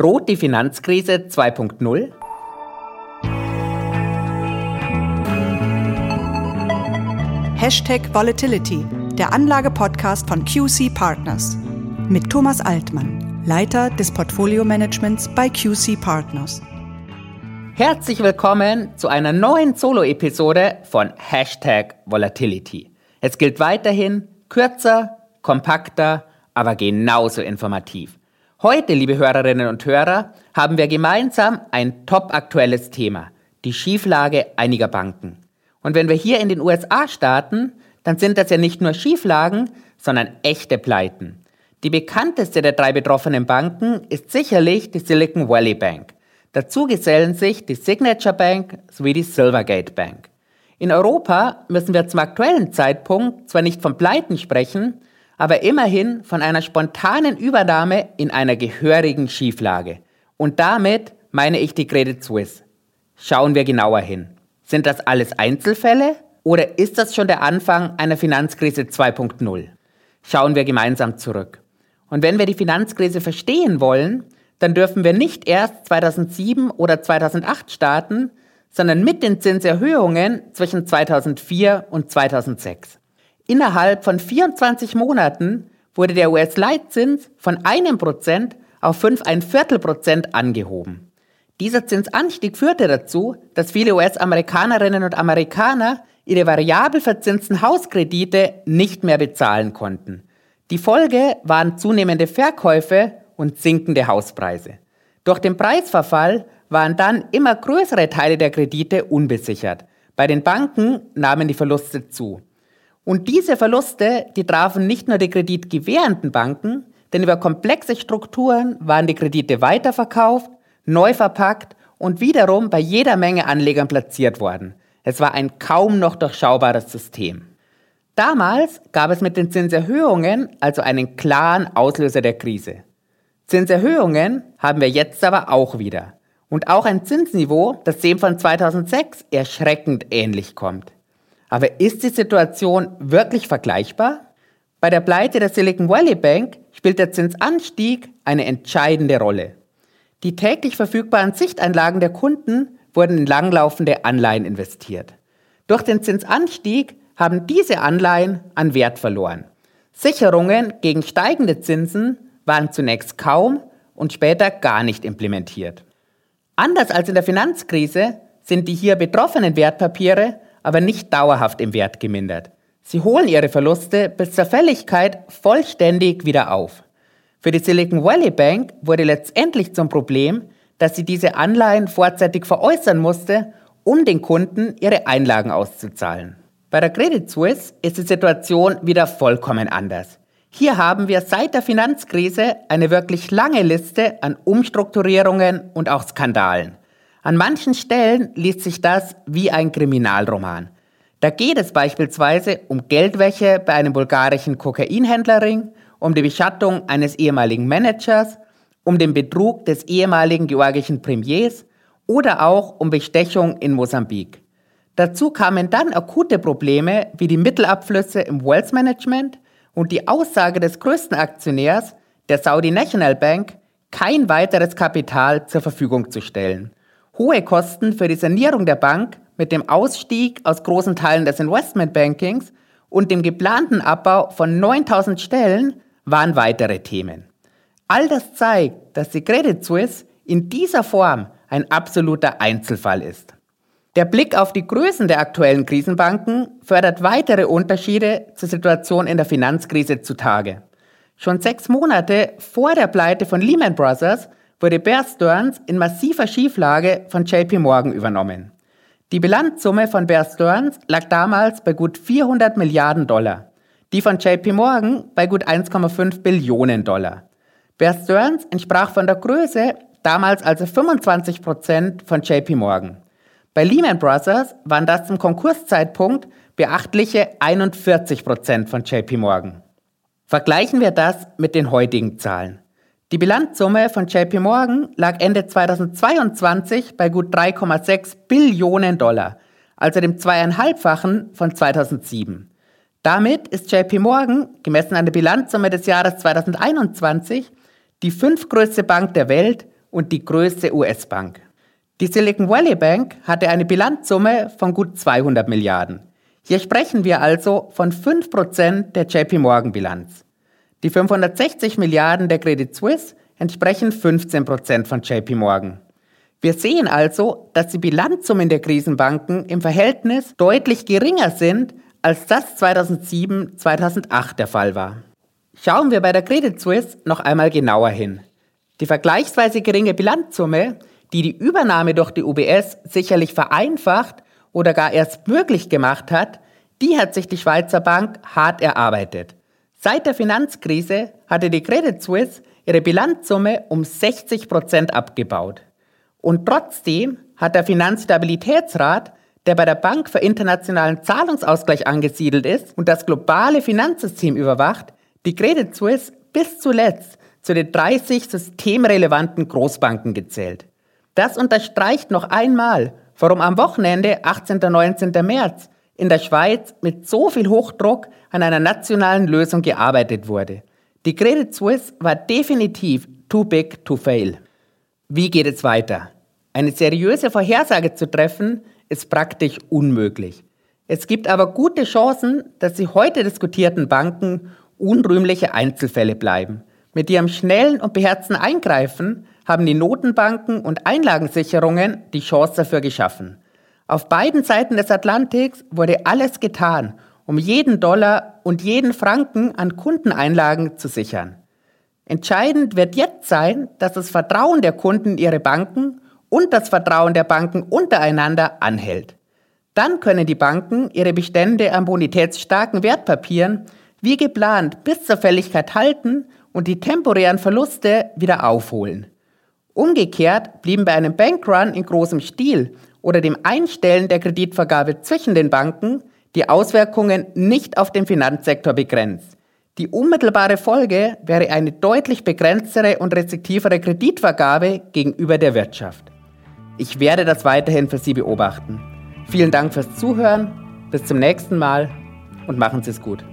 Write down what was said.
Droht die Finanzkrise 2.0? Hashtag Volatility, der Anlage-Podcast von QC Partners. Mit Thomas Altmann, Leiter des Portfolio-Managements bei QC Partners. Herzlich willkommen zu einer neuen Solo-Episode von Hashtag Volatility. Es gilt weiterhin kürzer, kompakter, aber genauso informativ. Heute, liebe Hörerinnen und Hörer, haben wir gemeinsam ein top aktuelles Thema, die Schieflage einiger Banken. Und wenn wir hier in den USA starten, dann sind das ja nicht nur Schieflagen, sondern echte Pleiten. Die bekannteste der drei betroffenen Banken ist sicherlich die Silicon Valley Bank. Dazu gesellen sich die Signature Bank sowie die Silvergate Bank. In Europa müssen wir zum aktuellen Zeitpunkt zwar nicht von Pleiten sprechen, aber immerhin von einer spontanen Übernahme in einer gehörigen Schieflage. Und damit meine ich die Credit Suisse. Schauen wir genauer hin. Sind das alles Einzelfälle oder ist das schon der Anfang einer Finanzkrise 2.0? Schauen wir gemeinsam zurück. Und wenn wir die Finanzkrise verstehen wollen, dann dürfen wir nicht erst 2007 oder 2008 starten, sondern mit den Zinserhöhungen zwischen 2004 und 2006. Innerhalb von 24 Monaten wurde der US-Leitzins von einem Prozent auf 5,1 Viertel Prozent angehoben. Dieser Zinsanstieg führte dazu, dass viele US-Amerikanerinnen und Amerikaner ihre variabel verzinsten Hauskredite nicht mehr bezahlen konnten. Die Folge waren zunehmende Verkäufe und sinkende Hauspreise. Durch den Preisverfall waren dann immer größere Teile der Kredite unbesichert. Bei den Banken nahmen die Verluste zu. Und diese Verluste, die trafen nicht nur die kreditgewährenden Banken, denn über komplexe Strukturen waren die Kredite weiterverkauft neu verpackt und wiederum bei jeder Menge Anlegern platziert worden. Es war ein kaum noch durchschaubares System. Damals gab es mit den Zinserhöhungen also einen klaren Auslöser der Krise. Zinserhöhungen haben wir jetzt aber auch wieder. Und auch ein Zinsniveau, das dem von 2006 erschreckend ähnlich kommt. Aber ist die Situation wirklich vergleichbar? Bei der Pleite der Silicon Valley Bank spielt der Zinsanstieg eine entscheidende Rolle. Die täglich verfügbaren Sichteinlagen der Kunden wurden in langlaufende Anleihen investiert. Durch den Zinsanstieg haben diese Anleihen an Wert verloren. Sicherungen gegen steigende Zinsen waren zunächst kaum und später gar nicht implementiert. Anders als in der Finanzkrise sind die hier betroffenen Wertpapiere aber nicht dauerhaft im Wert gemindert. Sie holen ihre Verluste bis zur Fälligkeit vollständig wieder auf. Für die Silicon Valley Bank wurde letztendlich zum Problem, dass sie diese Anleihen vorzeitig veräußern musste, um den Kunden ihre Einlagen auszuzahlen. Bei der Credit Suisse ist die Situation wieder vollkommen anders. Hier haben wir seit der Finanzkrise eine wirklich lange Liste an Umstrukturierungen und auch Skandalen. An manchen Stellen liest sich das wie ein Kriminalroman. Da geht es beispielsweise um Geldwäsche bei einem bulgarischen Kokainhändlerring, um die Beschattung eines ehemaligen Managers, um den Betrug des ehemaligen georgischen Premiers oder auch um Bestechung in Mosambik. Dazu kamen dann akute Probleme wie die Mittelabflüsse im Wealth Management und die Aussage des größten Aktionärs, der Saudi National Bank, kein weiteres Kapital zur Verfügung zu stellen. Hohe Kosten für die Sanierung der Bank mit dem Ausstieg aus großen Teilen des Investmentbankings und dem geplanten Abbau von 9000 Stellen waren weitere Themen. All das zeigt, dass die Credit Suisse in dieser Form ein absoluter Einzelfall ist. Der Blick auf die Größen der aktuellen Krisenbanken fördert weitere Unterschiede zur Situation in der Finanzkrise zutage. Schon sechs Monate vor der Pleite von Lehman Brothers wurde Bear Stearns in massiver Schieflage von JP Morgan übernommen. Die Bilanzsumme von Bear Stearns lag damals bei gut 400 Milliarden Dollar die von JP Morgan bei gut 1,5 Billionen Dollar. Bear Stearns entsprach von der Größe damals also 25 Prozent von JP Morgan. Bei Lehman Brothers waren das zum Konkurszeitpunkt beachtliche 41 Prozent von JP Morgan. Vergleichen wir das mit den heutigen Zahlen. Die Bilanzsumme von JP Morgan lag Ende 2022 bei gut 3,6 Billionen Dollar, also dem zweieinhalbfachen von 2007. Damit ist JP Morgan, gemessen an der Bilanzsumme des Jahres 2021, die fünftgrößte Bank der Welt und die größte US-Bank. Die Silicon Valley Bank hatte eine Bilanzsumme von gut 200 Milliarden. Hier sprechen wir also von 5% der JP Morgan Bilanz. Die 560 Milliarden der Credit Suisse entsprechen 15% von JP Morgan. Wir sehen also, dass die Bilanzsummen der Krisenbanken im Verhältnis deutlich geringer sind, als das 2007, 2008 der Fall war. Schauen wir bei der Credit Suisse noch einmal genauer hin. Die vergleichsweise geringe Bilanzsumme, die die Übernahme durch die UBS sicherlich vereinfacht oder gar erst möglich gemacht hat, die hat sich die Schweizer Bank hart erarbeitet. Seit der Finanzkrise hatte die Credit Suisse ihre Bilanzsumme um 60 Prozent abgebaut. Und trotzdem hat der Finanzstabilitätsrat, der bei der Bank für internationalen Zahlungsausgleich angesiedelt ist und das globale Finanzsystem überwacht, die Credit Suisse bis zuletzt zu den 30 systemrelevanten Großbanken gezählt. Das unterstreicht noch einmal, warum am Wochenende 18. und 19. März in der Schweiz mit so viel Hochdruck an einer nationalen Lösung gearbeitet wurde. Die Credit Suisse war definitiv too big to fail. Wie geht es weiter? Eine seriöse Vorhersage zu treffen, ist praktisch unmöglich. Es gibt aber gute Chancen, dass die heute diskutierten Banken unrühmliche Einzelfälle bleiben. Mit ihrem schnellen und beherzten Eingreifen haben die Notenbanken und Einlagensicherungen die Chance dafür geschaffen. Auf beiden Seiten des Atlantiks wurde alles getan, um jeden Dollar und jeden Franken an Kundeneinlagen zu sichern. Entscheidend wird jetzt sein, dass das Vertrauen der Kunden in ihre Banken und das Vertrauen der Banken untereinander anhält. Dann können die Banken ihre Bestände an bonitätsstarken Wertpapieren wie geplant bis zur Fälligkeit halten und die temporären Verluste wieder aufholen. Umgekehrt blieben bei einem Bankrun in großem Stil oder dem Einstellen der Kreditvergabe zwischen den Banken die Auswirkungen nicht auf den Finanzsektor begrenzt. Die unmittelbare Folge wäre eine deutlich begrenztere und restriktivere Kreditvergabe gegenüber der Wirtschaft. Ich werde das weiterhin für Sie beobachten. Vielen Dank fürs Zuhören, bis zum nächsten Mal und machen Sie es gut.